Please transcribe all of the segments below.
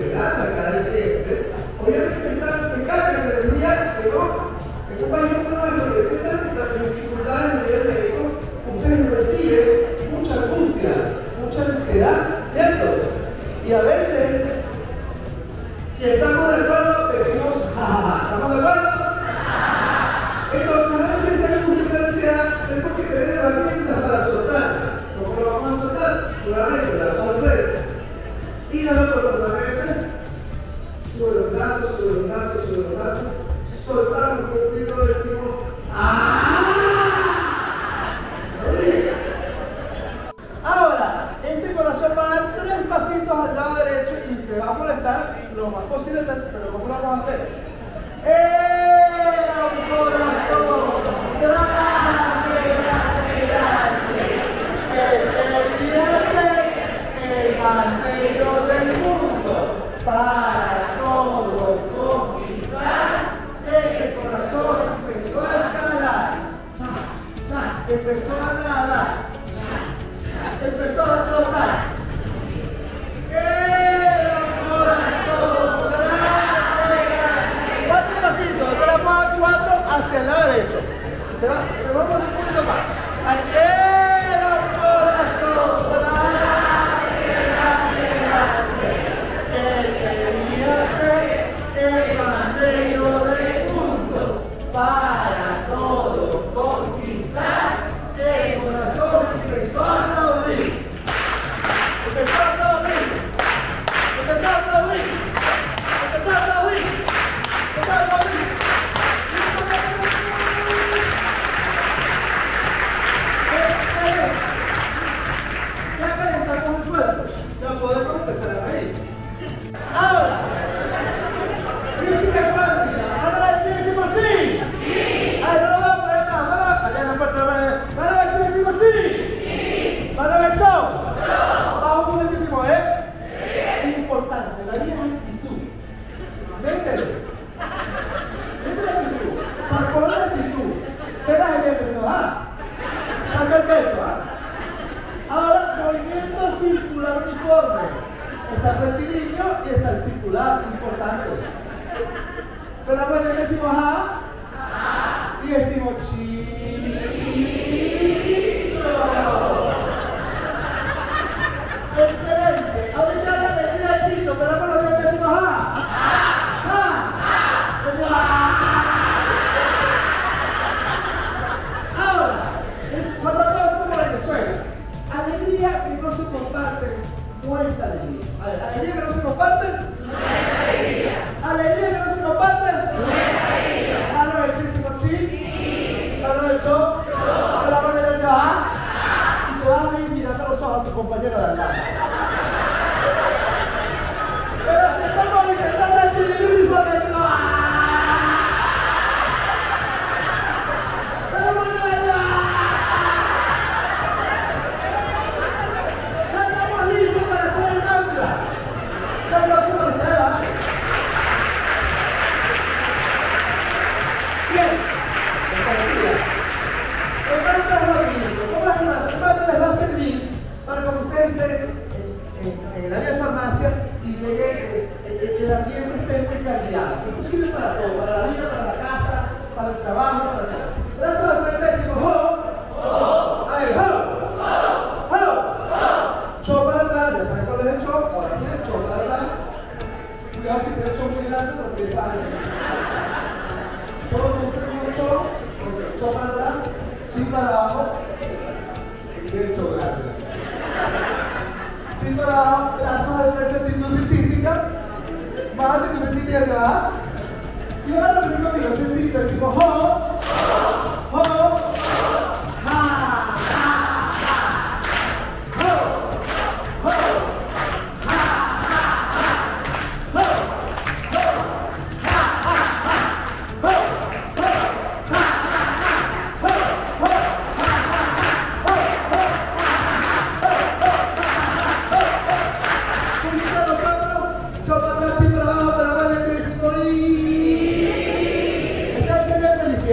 que obviamente están, se cargan del día que no, en un país como nuestro, que dificultades a nivel médico, ustedes reciben mucha angustia, mucha ansiedad, ¿cierto? Y a veces, si estamos de acuerdo, decimos, ¿estamos de acuerdo? Entonces, a veces angustia, esa ansiedad, es porque tenemos herramientas para Se va, se va a Sacó la actitud. ¿Qué la gente se va? Saca el ¿ah? Ahora, movimiento circular uniforme. Está el rectilíneo y está el circular, importante. Pero bueno, decimos A y decimos chicho. No es alegría. Que no se comparte no es alegría. Que no se comparte no es alegría. Sí, sí, a lo del cho, a la manera de bajar y te vas a a tu compañero de al. Pero si estamos intentando el chililú sirve para todo, para la vida, para la casa, para el trabajo, para todo. De frente decimos ho, ahí, ho, ho, cho para atrás, ya saben cuál es cho, ahora sí el cho para atrás. Cuidado si tiene el cho muy grande porque sale. Cho, siempre con el cho, cho para atrás, chin para abajo, y cho grande. Chin para abajo, brazos de frente, actitud risística, más actitud risística hacia abajo. Y ahora lo yo sencillito decimos ho, ho,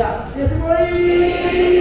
Hallelujah. Yes, boy.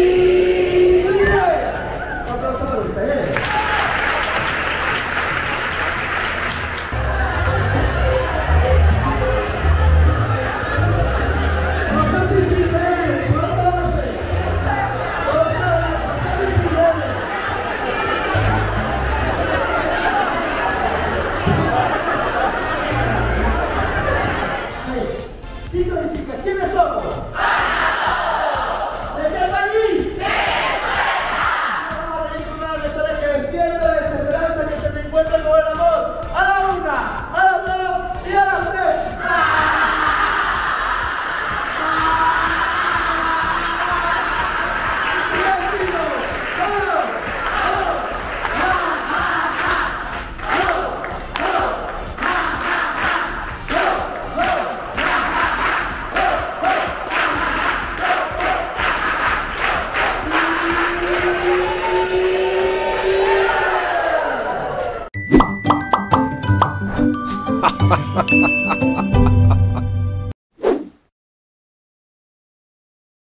哈哈哈哈哈哈。